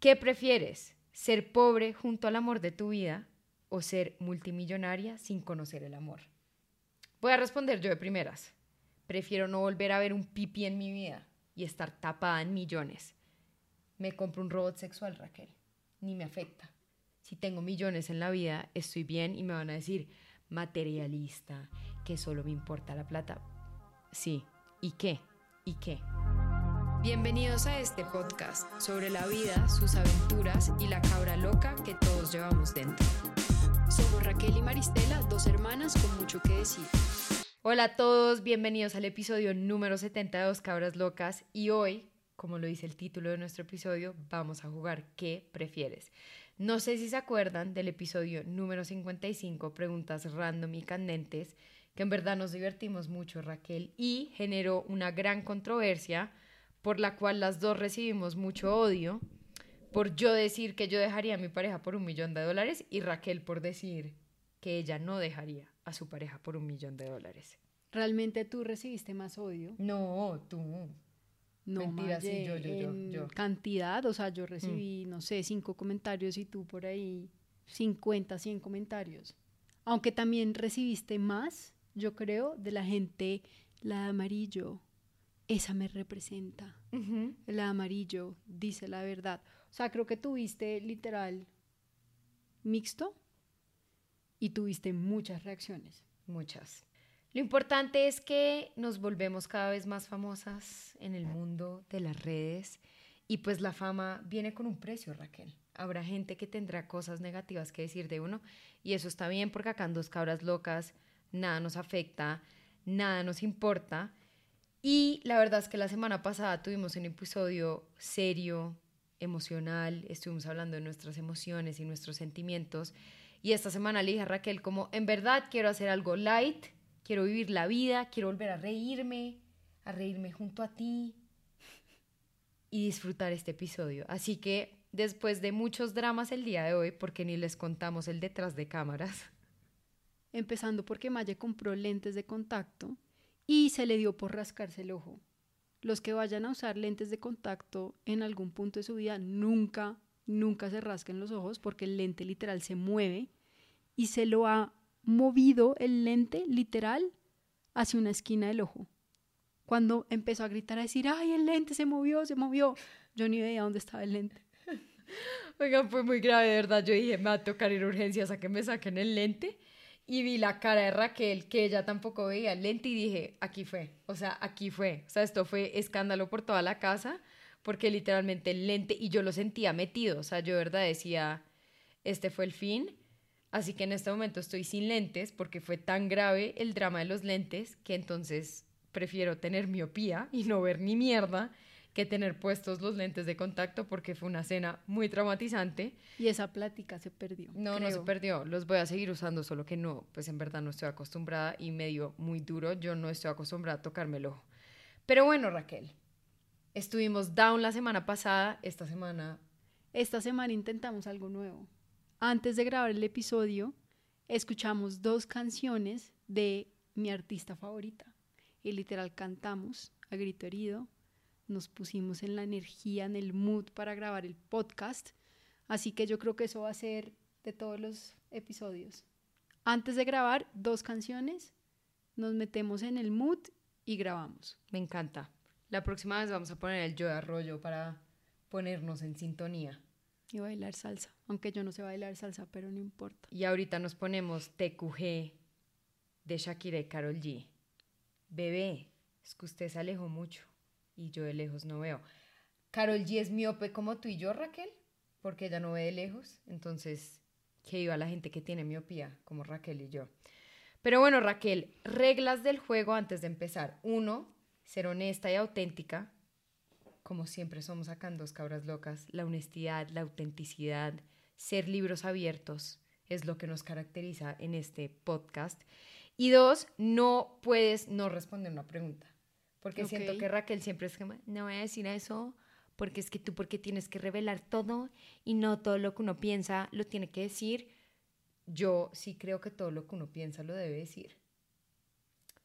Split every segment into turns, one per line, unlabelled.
¿Qué prefieres? ¿Ser pobre junto al amor de tu vida o ser multimillonaria sin conocer el amor? Voy a responder yo de primeras. Prefiero no volver a ver un pipi en mi vida y estar tapada en millones. Me compro un robot sexual, Raquel. Ni me afecta. Si tengo millones en la vida, estoy bien y me van a decir materialista, que solo me importa la plata. Sí, ¿y qué? ¿Y qué? Bienvenidos a este podcast sobre la vida, sus aventuras y la cabra loca que todos llevamos dentro.
Somos Raquel y Maristela, dos hermanas con mucho que decir.
Hola a todos, bienvenidos al episodio número 70 de Dos Cabras Locas y hoy, como lo dice el título de nuestro episodio, vamos a jugar ¿Qué prefieres? No sé si se acuerdan del episodio número 55, preguntas random y candentes, que en verdad nos divertimos mucho Raquel y generó una gran controversia por la cual las dos recibimos mucho odio, por yo decir que yo dejaría a mi pareja por un millón de dólares y Raquel por decir que ella no dejaría a su pareja por un millón de dólares.
¿Realmente tú recibiste más odio?
No, tú.
No,
Mentira, sí,
Maye,
yo, yo, yo,
en
yo.
cantidad, o sea, yo recibí, no sé, cinco comentarios y tú por ahí 50, 100 comentarios. Aunque también recibiste más, yo creo, de la gente, la de amarillo, esa me representa. La de amarillo dice la verdad. O sea, creo que tuviste literal mixto y tuviste muchas reacciones.
Muchas. Lo importante es que nos volvemos cada vez más famosas en el mundo de las redes y pues la fama viene con un precio, Raquel. Habrá gente que tendrá cosas negativas que decir de uno y eso está bien porque acá en Dos Cabras Locas nada nos afecta, nada nos importa. Y la verdad es que la semana pasada tuvimos un episodio serio, emocional, estuvimos hablando de nuestras emociones y nuestros sentimientos. Y esta semana le dije a Raquel como, en verdad quiero hacer algo light, quiero vivir la vida, quiero volver a reírme, a reírme junto a ti y disfrutar este episodio. Así que después de muchos dramas el día de hoy, porque ni les contamos el detrás de cámaras,
Empezando porque Maye compró lentes de contacto y se le dio por rascarse el ojo. Los que vayan a usar lentes de contacto en algún punto de su vida, nunca, nunca se rasquen los ojos porque el lente literal se mueve y se lo ha movido el lente literal hacia una esquina del ojo. Cuando empezó a gritar a decir, ay, el lente se movió, se movió, yo ni veía dónde estaba el lente.
Oigan, fue muy grave, verdad. Yo dije, me va a tocar ir urgencias a que me saquen el lente. Y vi la cara de Raquel, que ella tampoco veía el lente, y dije, aquí fue. O sea, aquí fue. O sea, esto fue escándalo por toda la casa, porque literalmente el lente, y yo lo sentía metido. O sea, yo verdad decía, este fue el fin. Así que en este momento estoy sin lentes, porque fue tan grave el drama de los lentes, que entonces prefiero tener miopía y no ver ni mierda que tener puestos los lentes de contacto porque fue una cena muy traumatizante.
Y esa plática se perdió.
No, no se perdió, los voy a seguir usando, solo que no, pues en verdad no estoy acostumbrada y me dio muy duro, yo no estoy acostumbrada a tocarme el ojo. Pero bueno, Raquel, estuvimos down la semana pasada, esta semana
Esta semana intentamos algo nuevo. Antes de grabar el episodio, escuchamos dos canciones de mi artista favorita. Y literal cantamos a grito herido. Nos pusimos en la energía, en el mood para grabar el podcast. Así que yo creo que eso va a ser de todos los episodios. Antes de grabar dos canciones, nos metemos en el mood y grabamos.
me encanta. La próxima vez vamos a poner el yo de arroyo para ponernos en sintonía.
Y bailar salsa. Aunque yo no sé bailar salsa, pero no importa.
Y ahorita nos ponemos TQG de Shakira y Karol G. Bebé, es que usted se alejó mucho y yo de lejos no veo. Karol G es miope como tú y yo, Raquel, porque ella no ve de lejos. Entonces, que viva la gente que tiene miopía, como Raquel y yo. Pero bueno, Raquel, reglas del juego antes de empezar. Uno, ser honesta y auténtica, como siempre somos acá en Dos Cabras Locas. La honestidad, la autenticidad, ser libros abiertos es lo que nos caracteriza en este podcast. Y dos, no puedes no responder una pregunta. Porque siento que Raquel siempre es como, no voy a decir eso, porque es que tú porque tienes que revelar todo y no todo lo que uno piensa lo tiene que decir. Yo sí creo que todo lo que uno piensa lo debe decir.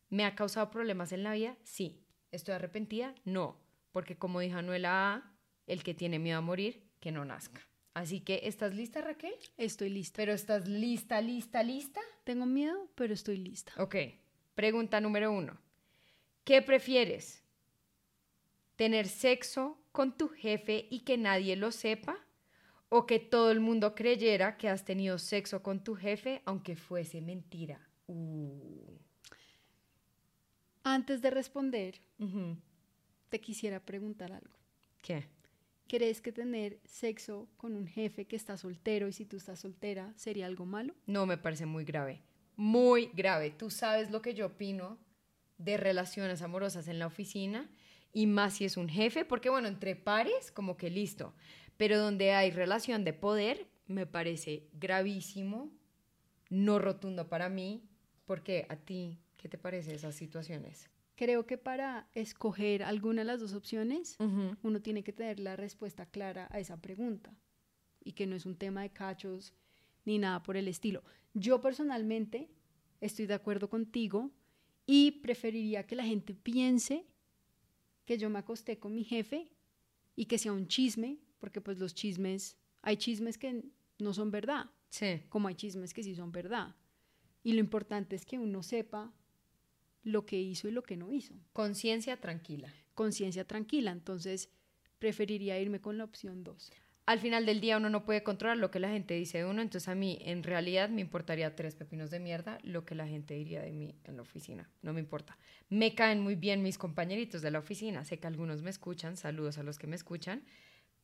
¿Me ha causado problemas en la vida? Sí. ¿Estoy arrepentida? No. Porque como dijo Anuela A, el que tiene miedo a morir, que no nazca. Así que, ¿estás lista, Raquel?
Estoy lista.
Pero ¿estás lista, lista, lista?
Tengo miedo, pero estoy lista.
Ok, pregunta número uno. ¿Qué prefieres? ¿Tener sexo con tu jefe y que nadie lo sepa? ¿O que todo el mundo creyera que has tenido sexo con tu jefe aunque fuese mentira? Uh.
Antes de responder, te quisiera preguntar algo.
¿Qué?
¿Crees que tener sexo con un jefe que está soltero y si tú estás soltera sería algo malo?
No, me parece muy grave. Muy grave. Tú sabes lo que yo opino de relaciones amorosas en la oficina y más si es un jefe, porque bueno, entre pares, como que listo. Pero donde hay relación de poder, me parece gravísimo, no rotundo para mí, porque a ti, ¿qué te parece esas situaciones?
Creo que para escoger alguna de las dos opciones, uno tiene que tener la respuesta clara a esa pregunta y que no es un tema de cachos ni nada por el estilo. Yo personalmente estoy de acuerdo contigo y preferiría que la gente piense que yo me acosté con mi jefe y que sea un chisme, porque pues los chismes, hay chismes que no son verdad,
Sí.
como hay chismes que sí son verdad. Y lo importante es que uno sepa lo que hizo y lo que no hizo.
Conciencia tranquila.
Conciencia tranquila, entonces preferiría irme con la opción 2.
Al final del día uno no puede controlar lo que la gente dice de uno, entonces a mí en realidad me importaría tres pepinos de mierda lo que la gente diría de mí en la oficina, no me importa. Me caen muy bien mis compañeritos de la oficina, sé que algunos me escuchan, saludos a los que me escuchan,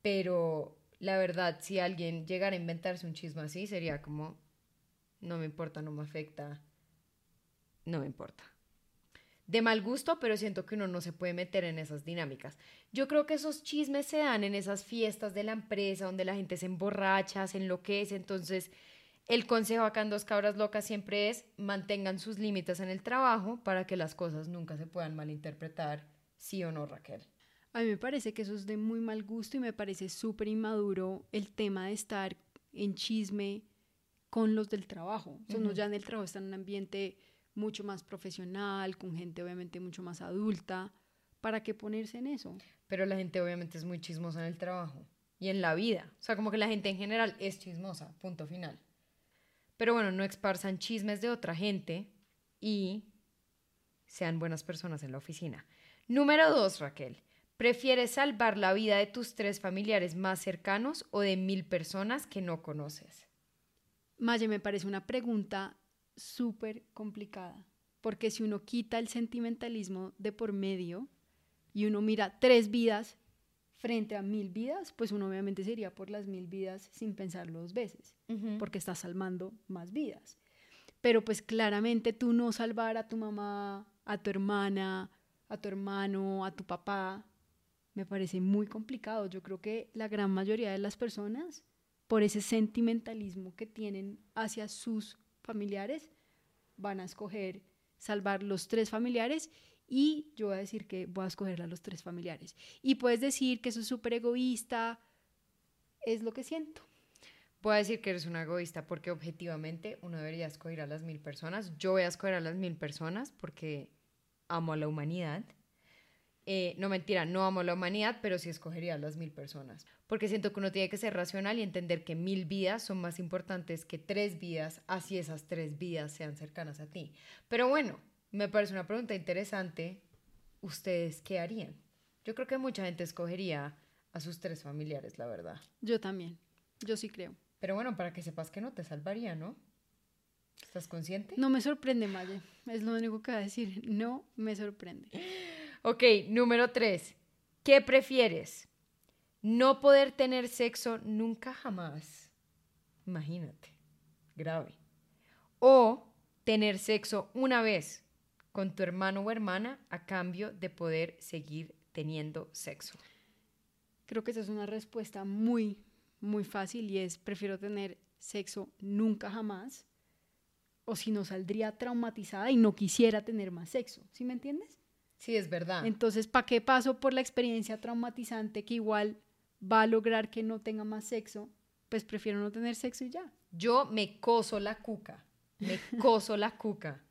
pero la verdad si alguien llegara a inventarse un chisme así sería como, no me importa, no me afecta, no me importa de mal gusto, pero siento que uno no se puede meter en esas dinámicas. Yo creo que esos chismes se dan en esas fiestas de la empresa donde la gente se emborracha, se enloquece, entonces el consejo acá en Dos Cabras Locas siempre es mantengan sus límites en el trabajo para que las cosas nunca se puedan malinterpretar, sí o no, Raquel.
A mí me parece que eso es de muy mal gusto y me parece súper inmaduro el tema de estar en chisme con los del trabajo. O sea,
Ujú.
ya en el trabajo está en un ambiente mucho más profesional, con gente obviamente mucho más adulta. ¿Para qué ponerse en eso?
Pero la gente obviamente es muy chismosa en el trabajo y en la vida. O sea, como que la gente en general es chismosa, punto final. Pero bueno, no exparzan chismes de otra gente y sean buenas personas en la oficina. Número dos, Raquel. ¿Prefieres salvar la vida de tus tres familiares más cercanos o de mil personas que no conoces?
Maya, me parece una pregunta súper complicada, porque si uno quita el sentimentalismo de por medio y uno mira tres vidas frente a mil vidas, pues uno obviamente sería por las mil vidas sin pensarlo dos veces, porque está salvando más vidas. Pero pues claramente tú no salvar a tu mamá, a tu hermana, a tu hermano, a tu papá, me parece muy complicado. Yo creo que la gran mayoría de las personas, por ese sentimentalismo que tienen hacia sus familiares, van a escoger salvar los tres familiares y yo voy a decir que voy a escoger a los tres familiares. Y puedes decir que eso es súper egoísta, es lo que siento.
Voy a decir que eres una egoísta porque objetivamente uno debería escoger a las mil personas. Yo voy a escoger a las mil personas porque amo a la humanidad. Eh, no mentira, no amo la humanidad, pero sí escogería a las mil personas. Porque siento que uno tiene que ser racional y entender que mil vidas son más importantes que tres vidas, así esas tres vidas sean cercanas a ti. Pero bueno, me parece una pregunta interesante. ¿Ustedes qué harían? Yo creo que mucha gente escogería a sus tres familiares, la verdad.
Yo también, yo sí creo.
Pero bueno, para que sepas que no te salvaría, ¿no? ¿Estás consciente?
No me sorprende, Maya, es lo único que voy a decir, no me sorprende.
Ok, número tres. ¿Qué prefieres? No poder tener sexo nunca jamás. Imagínate. Grave. O tener sexo una vez con tu hermano o hermana a cambio de poder seguir teniendo sexo.
Creo que esa es una respuesta muy, muy fácil y es prefiero tener sexo nunca jamás o si no saldría traumatizada y no quisiera tener más sexo, ¿sí me entiendes?
Sí, es verdad.
Entonces, ¿para qué paso por la experiencia traumatizante que igual va a lograr que no tenga más sexo? Pues prefiero no tener sexo y ya.
Yo me coso la cuca, me coso la cuca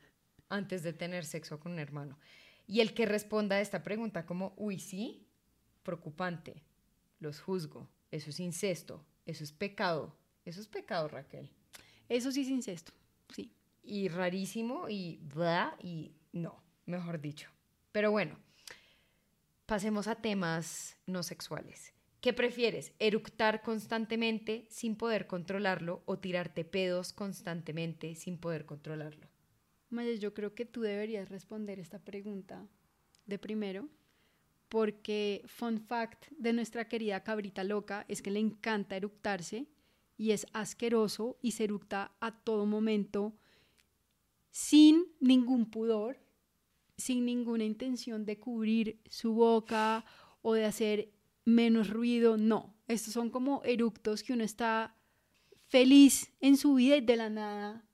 antes de tener sexo con un hermano. Y el que responda a esta pregunta como, uy, sí, preocupante, los juzgo. eso es incesto, eso es pecado, eso es pecado, Raquel.
Eso sí es incesto, sí.
Y rarísimo y bla y no, mejor dicho. Pero bueno, pasemos a temas no sexuales. ¿Qué prefieres? ¿Eructar constantemente sin poder controlarlo o tirarte pedos constantemente sin poder controlarlo?
Maya, yo creo que tú deberías responder esta pregunta de primero, porque fun fact de nuestra querida cabrita loca es que le encanta eructarse y es asqueroso y se eructa a todo momento sin ningún pudor, sin ninguna intención de cubrir su boca o de hacer menos ruido, no. Estos son como eructos que uno está feliz en su vida y de la nada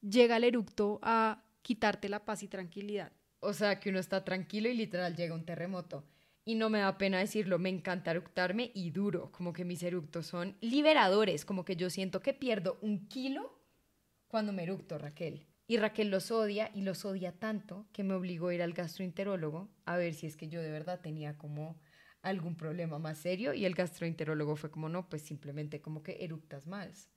llega el eructo a quitarte la paz y tranquilidad.
O sea, que uno está tranquilo y literal llega un terremoto. Y no me da pena decirlo, me encanta eructarme y duro, como que mis eructos son liberadores, como que yo siento que pierdo un kilo cuando me eructo, Raquel. Y Raquel los odia y los odia tanto que me obligó a ir al gastroenterólogo a ver si es que yo de verdad tenía como algún problema más serio y el gastroenterólogo fue como, no, pues simplemente como que eructas más.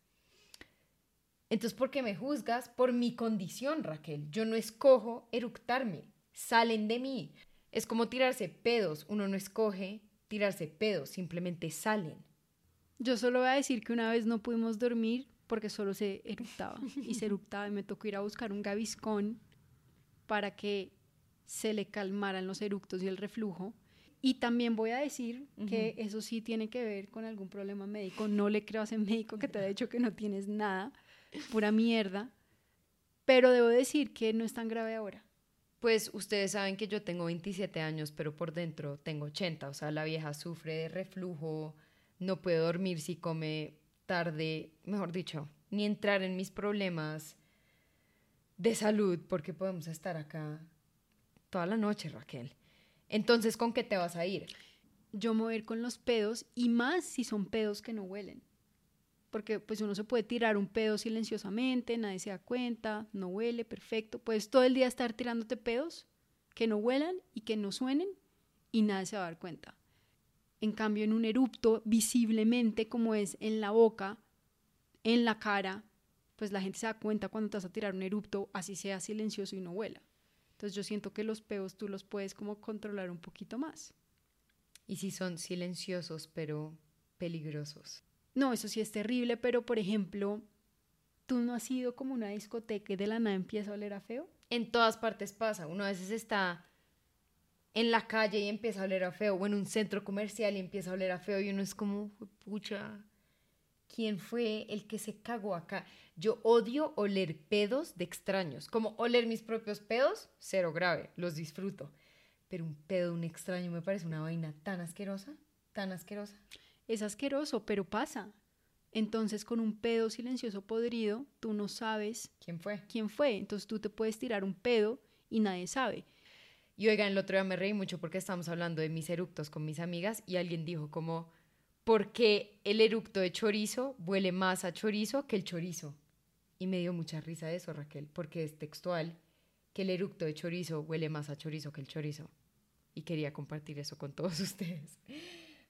Entonces, ¿por qué me juzgas? Por mi condición, Raquel. Yo no escojo eructarme, salen de mí. Es como tirarse pedos, uno no escoge tirarse pedos, simplemente salen.
Yo solo voy a decir que una vez no pudimos dormir porque solo se eructaba y se eructaba y me tocó ir a buscar un gaviscón para que se le calmaran los eructos y el reflujo y también voy a decir que eso sí tiene que ver con algún problema médico. No le creo a ese médico que te ha dicho que no tienes nada, pura mierda. Pero debo decir que no es tan grave ahora.
Pues ustedes saben que yo tengo 27 años, pero por dentro tengo 80. O sea, la vieja sufre de reflujo, no puede dormir si come tarde, mejor dicho, ni entrar en mis problemas de salud, porque podemos estar acá toda la noche, Raquel. Entonces, ¿con qué te vas a ir?
Yo me voy a ir con los pedos y más si son pedos que no huelen. Porque pues uno se puede tirar un pedo silenciosamente, nadie se da cuenta, no huele, perfecto. Puedes todo el día estar tirándote pedos que no huelan y que no suenen y nadie se va a dar cuenta. En cambio, en un erupto visiblemente como es en la boca, en la cara, pues la gente se da cuenta cuando te vas a tirar un erupto, así sea silencioso y no huela. Entonces yo siento que los peos tú los puedes como controlar un poquito más.
Y si son silenciosos pero peligrosos.
No, eso sí es terrible, pero por ejemplo, ¿tú no has ido como una discoteca y de la nada empieza a oler a feo?
En todas partes pasa. Uno a veces está en la calle y empieza a oler a feo, o en un centro comercial y empieza a oler a feo y uno es como, pucha, ¿quién fue el que se cagó acá? Yo odio oler pedos de extraños. Como oler mis propios pedos, cero grave, los disfruto. Pero un pedo de un extraño me parece una vaina tan asquerosa, tan asquerosa.
Es asqueroso, pero pasa. Entonces, con un pedo silencioso podrido, tú no sabes
quién fue.
¿Quién fue? Entonces, tú te puedes tirar un pedo y nadie sabe.
Y oigan, el otro día me reí mucho porque estábamos hablando de mis eructos con mis amigas y alguien dijo como, ¿por qué el eructo de chorizo huele más a chorizo que el chorizo? Y me dio mucha risa eso, Raquel, porque es textual que el eructo de chorizo huele más a chorizo que el chorizo. Y quería compartir eso con todos ustedes.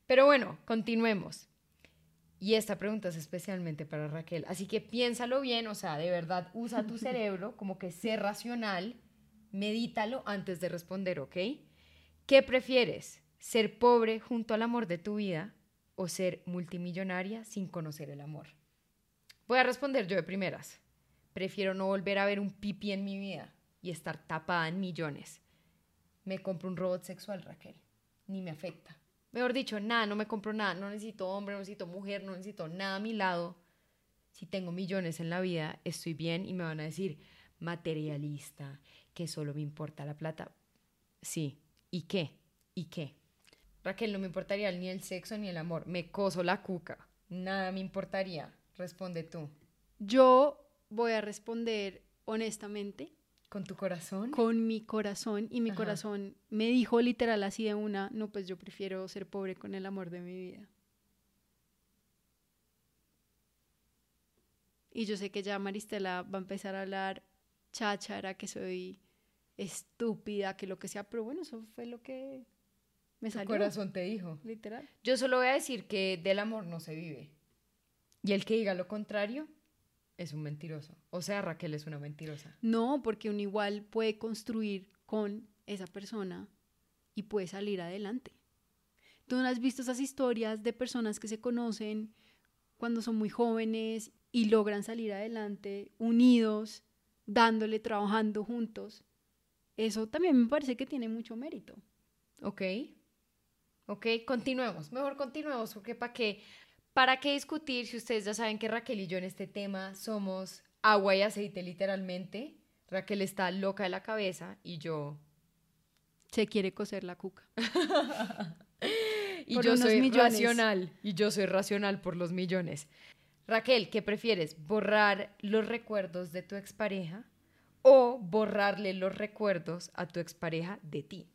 Pero bueno, continuemos. Y esta pregunta es especialmente para Raquel. Así que piénsalo bien, o sea, de verdad, usa tu cerebro como que sé racional, medítalo antes de responder, ¿ok? ¿Qué prefieres? ¿Ser pobre junto al amor de tu vida o ser multimillonaria sin conocer el amor? Voy a responder yo de primeras. Prefiero no volver a ver un pipi en mi vida y estar tapada en millones. Me compro un robot sexual, Raquel. Ni me afecta. Mejor dicho, nada, no me compro nada. No necesito hombre, no necesito mujer, no necesito nada a mi lado. Si tengo millones en la vida, estoy bien y me van a decir materialista, que solo me importa la plata. Sí. ¿Y qué? ¿Y qué? Raquel, no me importaría ni el sexo ni el amor. Me coso la cuca. Nada me importaría. Responde tú.
Yo voy a responder honestamente.
¿Con tu corazón?
Con mi corazón. Y mi corazón me dijo literal así de una, no, pues yo prefiero ser pobre con el amor de mi vida. Y yo sé que ya Maristela va a empezar a hablar cháchara, que soy estúpida, que lo que sea, pero bueno, eso fue lo que Me
Tu
salió.
corazón te dijo.
Literal.
Yo solo voy a decir que del amor no se vive. Y el que diga lo contrario es un mentiroso. O sea, Raquel es una mentirosa.
No, porque uno igual puede construir con esa persona y puede salir adelante. ¿Tú no has visto esas historias de personas que se conocen cuando son muy jóvenes y logran salir adelante unidos, dándole, trabajando juntos? Eso también me parece que tiene mucho mérito.
¿Ok? ¿Ok? Continuemos. Mejor continuemos porque ¿para qué? ¿Para qué discutir si ustedes ya saben que Raquel y yo en este tema somos agua y aceite literalmente? Raquel está loca de la cabeza y yo...
Se quiere coser la cuca.
Y
Por
yo soy
millones.
racional. Y yo soy racional por los millones. Raquel, ¿qué prefieres? ¿Borrar los recuerdos de tu expareja o borrarle los recuerdos a tu expareja de ti?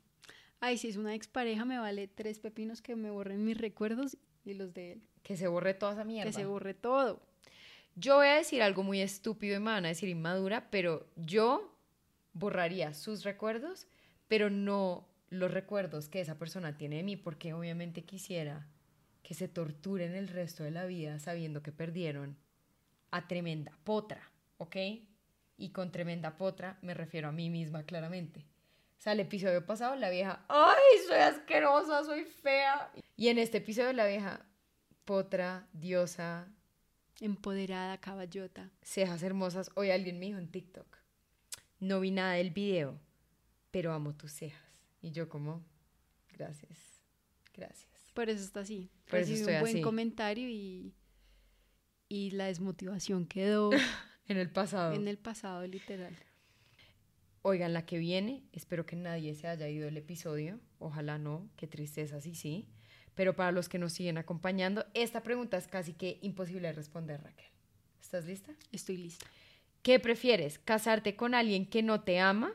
Ay, si es una expareja, me vale tres pepinos que me borren mis recuerdos y los de él.
Que se borre toda esa mierda.
Que se borre todo.
Yo voy a decir algo muy estúpido y me van a decir inmadura, pero yo borraría sus recuerdos, pero no los recuerdos que esa persona tiene de mí, porque obviamente quisiera que se torturen el resto de la vida sabiendo que perdieron a tremenda potra, ¿ok? Y con tremenda potra me refiero a mí misma claramente. O sea, el episodio pasado la vieja, ¡ay, soy asquerosa, soy fea! Y en este episodio la vieja, potra, diosa,
Empoderada, caballota.
cejas hermosas. Hoy alguien me dijo en TikTok, no vi nada del video, pero amo tus cejas. Y yo como, gracias, gracias.
Por eso está así.
Por
Recibí un buen
así.
comentario y, y la desmotivación quedó
En el pasado.
en el pasado, literal.
Oigan, la que viene, espero que nadie se haya ido el episodio, ojalá no, qué tristeza, sí, sí. Pero para los que nos siguen acompañando, esta pregunta es casi que imposible de responder, Raquel. ¿Estás lista?
Estoy lista.
¿Qué prefieres? ¿Casarte con alguien que no te ama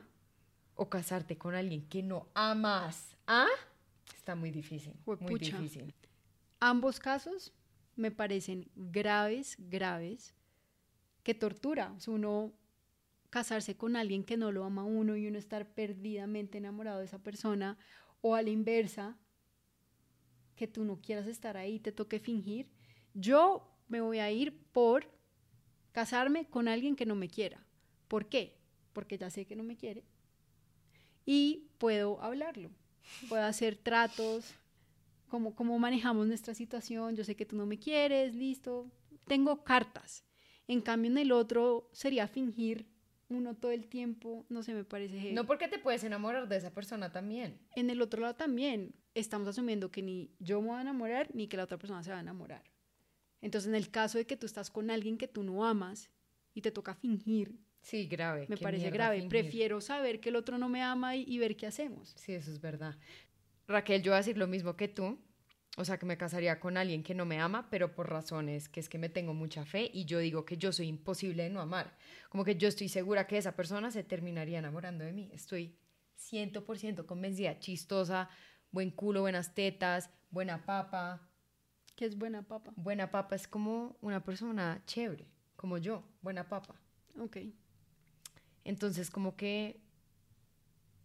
o casarte con alguien que no amas? ¿Ah? Está muy difícil. Muy difícil.
Ambos casos me parecen graves, graves. Que tortura. O sea, uno casarse con alguien que no lo ama a uno y uno estar perdidamente enamorado de esa persona. O a la inversa, que tú no quieras estar ahí, te toque fingir. Yo me voy a ir por casarme con alguien que no me quiera. ¿Por qué? Porque ya sé que no me quiere. Y puedo hablarlo. Puedo hacer tratos, cómo, cómo manejamos nuestra situación, yo sé que tú no me quieres, listo, tengo cartas. En cambio, en el otro sería fingir uno todo el tiempo, no sé, me parece heavy.
No porque te puedes enamorar de esa persona también.
En el otro lado también estamos asumiendo que ni yo me voy a enamorar ni que la otra persona se va a enamorar. Entonces, en el caso de que tú estás con alguien que tú no amas y te toca fingir,
Sí, grave.
me
qué
parece
mierda
grave. Prefiero saber que el otro no me ama y, y ver qué hacemos.
Sí, eso es verdad. Raquel, yo voy a decir lo mismo que tú. O sea, que me casaría con alguien que no me ama, pero por razones que es que me tengo mucha fe y yo digo que yo soy imposible de no amar. Como que yo estoy segura que esa persona se terminaría enamorando de mí. Estoy 100% convencida. Chistosa, buen culo, buenas tetas, buena papa.
Que es buena papa.
Buena papa es como una persona chévere, como yo, buena papa.
Ok.
Entonces, como que,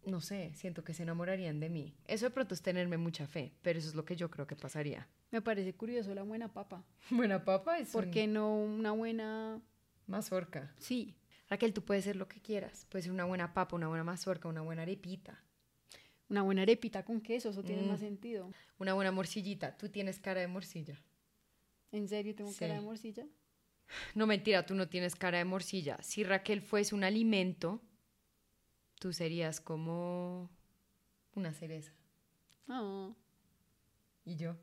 no sé, siento que se enamorarían de mí. Eso de pronto es tenerme mucha fe, pero eso es lo que yo creo que pasaría.
Me parece curioso la buena papa.
Buena papa es
¿Por
un-
qué no una buena...
mazorca.
Sí,
Raquel, tú puedes ser lo que quieras. Puedes ser una buena papa, una buena mazorca, una buena arepita,
una buena arepita con queso, eso tiene
Mm.
más sentido.
una buena morcillita. Tú tienes cara de morcilla.
¿En serio tengo cara de morcilla?
No, mentira, tú no tienes cara de morcilla. Si Raquel fuese un alimento, tú serías como una cereza.
No,
Y yo,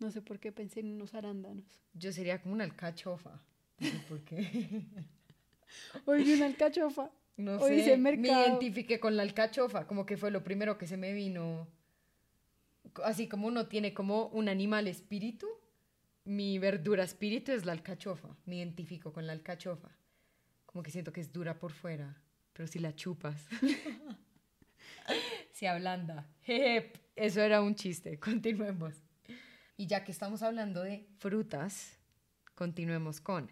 no sé por qué pensé en unos arándanos.
yo sería como una alcachofa. No sé por qué.
Vi una alcachofa.
No
Hoy
sé,
dice
me
mercado.
identifiqué con la alcachofa, como que fue lo primero que se me vino. Así como uno tiene como un animal espíritu, mi verdura espíritu es la alcachofa. Me identifico con la alcachofa. Como que siento que es dura por fuera, pero si la chupas. se ablanda. Eso era un chiste. Continuemos. Y ya que estamos hablando de frutas, continuemos con.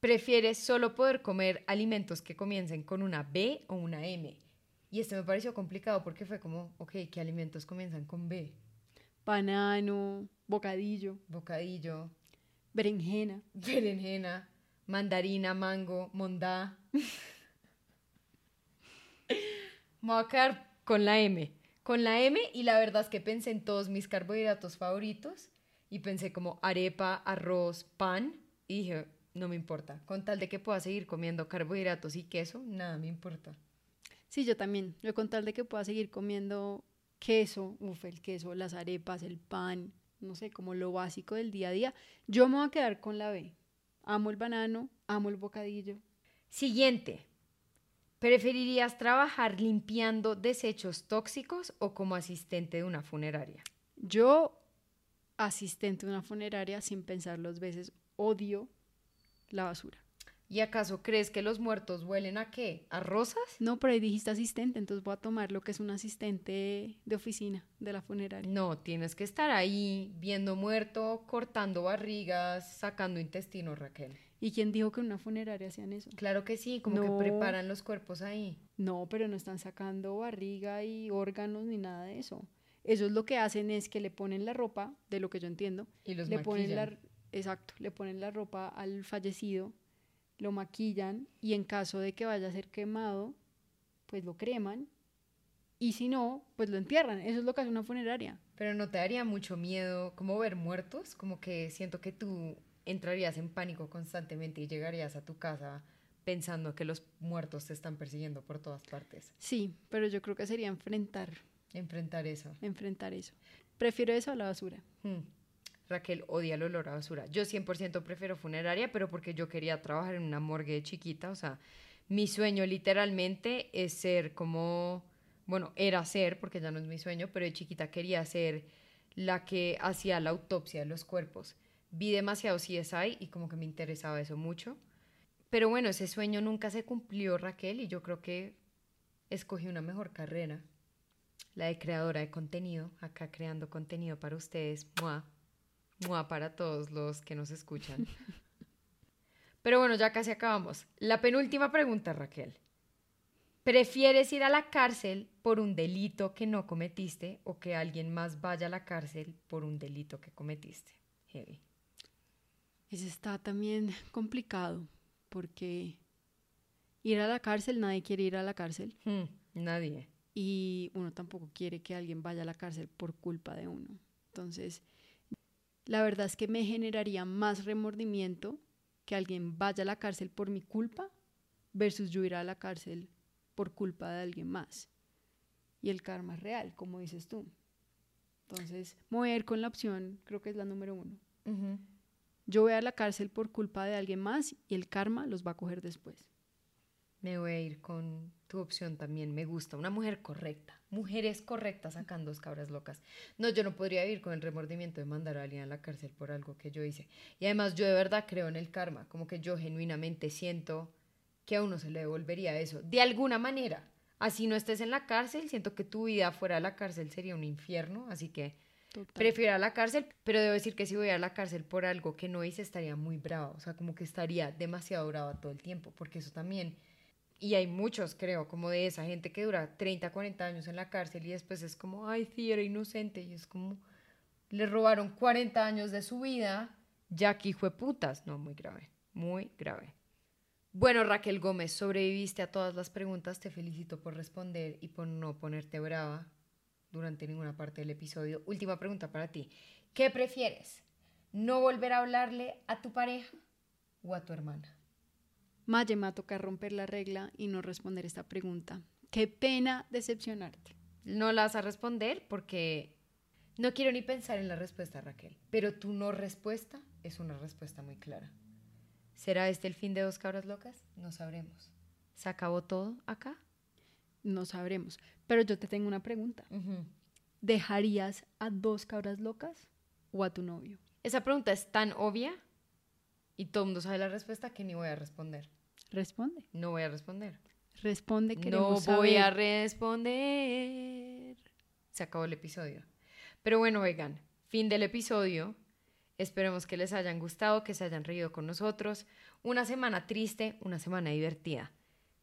¿Prefieres solo poder comer alimentos que comiencen con una B o una M? Y este me pareció complicado porque fue como, ok, ¿qué alimentos comienzan con B?
Banano, bocadillo,
Bocadillo,
berenjena.
berenjena, mandarina, mango, mondá. Me voy a quedar con la M. Con la M y la verdad es que pensé en todos mis carbohidratos favoritos y pensé como arepa, arroz, pan y dije, no me importa. Con tal de que pueda seguir comiendo carbohidratos y queso, nada me importa.
Sí, yo también. Yo con tal de que pueda seguir comiendo queso, uf, el queso, las arepas, el pan, no sé, como lo básico del día a día, yo me voy a quedar con la B. Amo el banano, amo el bocadillo.
Siguiente. ¿Preferirías trabajar limpiando desechos tóxicos o como asistente de una funeraria?
Yo, asistente de una funeraria, sin pensar dos veces, odio la basura.
¿Y acaso crees que los muertos huelen a qué? ¿A rosas?
No, pero ahí dijiste asistente, entonces voy a tomar lo que es un asistente de oficina de la funeraria.
No, tienes que estar ahí viendo muerto, cortando barrigas, sacando intestino, Raquel.
¿Y quién dijo que en una funeraria hacían eso?
Claro que sí, como
No.
que preparan los cuerpos ahí.
No, pero no están sacando barriga y órganos ni nada de eso. Ellos lo que hacen es que le ponen la ropa, de lo que yo entiendo,
Y los
le ponen la, exacto, le ponen la ropa al fallecido, lo maquillan y en caso de que vaya a ser quemado, pues lo creman y si no, pues lo entierran. Eso es lo que hace una funeraria.
Pero no te daría mucho miedo como ver muertos, como que siento que tú entrarías en pánico constantemente y llegarías a tu casa pensando que los muertos te están persiguiendo por todas partes.
Sí, pero yo creo que sería enfrentar,
Enfrentar eso.
enfrentar eso. Prefiero eso a la basura.
Hmm. Raquel odia el olor a basura. Yo 100% prefiero funeraria, pero porque yo quería trabajar en una morgue chiquita. O sea, mi sueño literalmente es ser como, bueno, era ser, porque ya no es mi sueño, pero de chiquita quería ser la que hacía la autopsia de los cuerpos. Vi demasiado CSI y como que me interesaba eso mucho. Pero bueno, ese sueño nunca se cumplió, Raquel, y yo creo que escogí una mejor carrera, la de creadora de contenido, acá creando contenido para ustedes. ¡Mua! Mua para todos los que nos escuchan. Pero bueno, ya casi acabamos. La penúltima pregunta, Raquel. ¿Prefieres ir a la cárcel por un delito que no cometiste o que alguien más vaya a la cárcel por un delito que cometiste? Heavy.
Eso está también complicado porque ir a la cárcel, nadie quiere ir a la cárcel
Hmm, nadie.
y uno tampoco quiere que alguien vaya a la cárcel por culpa de uno. Entonces, la verdad es que me generaría más remordimiento que alguien vaya a la cárcel por mi culpa versus yo ir a la cárcel por culpa de alguien más. Y el karma es real, como dices tú. Entonces, ir con la opción, creo que es la número uno. Yo voy a la cárcel por culpa de alguien más y el karma los va a coger después.
Me voy a ir con tu opción también. Me gusta. Una mujer correcta. Mujeres correctas sacan dos cabras locas. No, yo no podría vivir con el remordimiento de mandar a alguien a la cárcel por algo que yo hice. Y además yo de verdad creo en el karma. Como que yo genuinamente siento que a uno se le devolvería eso. De alguna manera. Así no estés en la cárcel, siento que tu vida fuera de la cárcel sería un infierno. Así que
Total.
prefiero a la cárcel, pero debo decir que si voy a la cárcel por algo que no hice, estaría muy brava. O sea, como que estaría demasiado brava todo el tiempo, porque eso también. Y hay muchos, creo, como de esa gente que dura 30, 40 años en la cárcel y después es como, ay, sí, era inocente. Y es como, le robaron 40 años de su vida, ya que hijo de putas. No, muy grave, muy grave. Bueno, Raquel Gómez, sobreviviste a todas las preguntas. Te felicito por responder y por no ponerte brava durante ninguna parte del episodio. Última pregunta para ti. ¿Qué prefieres? ¿No volver a hablarle a tu pareja o a tu hermana?
Maye, me va a tocar romper la regla y no responder esta pregunta. Qué pena decepcionarte.
No la vas a responder porque no quiero ni pensar en la respuesta, Raquel. Pero tu no respuesta es una respuesta muy clara. ¿Será este el fin de dos cabras locas? No sabremos. ¿Se acabó todo acá?
No sabremos. Pero yo te tengo una pregunta. ¿Dejarías a dos cabras locas o a tu novio?
Esa pregunta es tan obvia y todo el mundo sabe la respuesta que ni voy a responder.
Responde.
No voy a responder.
Responde,
No
queremos
voy a responder. Se acabó el episodio. Pero bueno, vegan, fin del episodio. Esperemos que les hayan gustado, que se hayan reído con nosotros. Una semana triste, una semana divertida.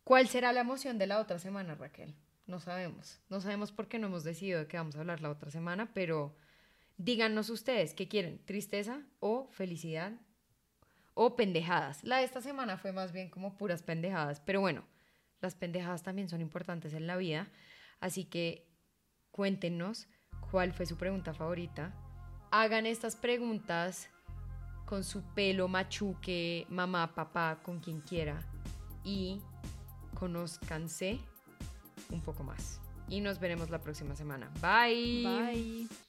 ¿Cuál será la emoción de la otra semana, Raquel? No sabemos. No sabemos por qué no hemos decidido de qué vamos a hablar la otra semana, pero díganos ustedes qué quieren, tristeza o felicidad o pendejadas. La de esta semana fue más bien como puras pendejadas, pero bueno, las pendejadas también son importantes en la vida, así que cuéntenos cuál fue su pregunta favorita. Hagan estas preguntas con su pelo machuque, mamá, papá, con quien quiera y conózcanse un poco más. Y nos veremos la próxima semana. Bye.
Bye.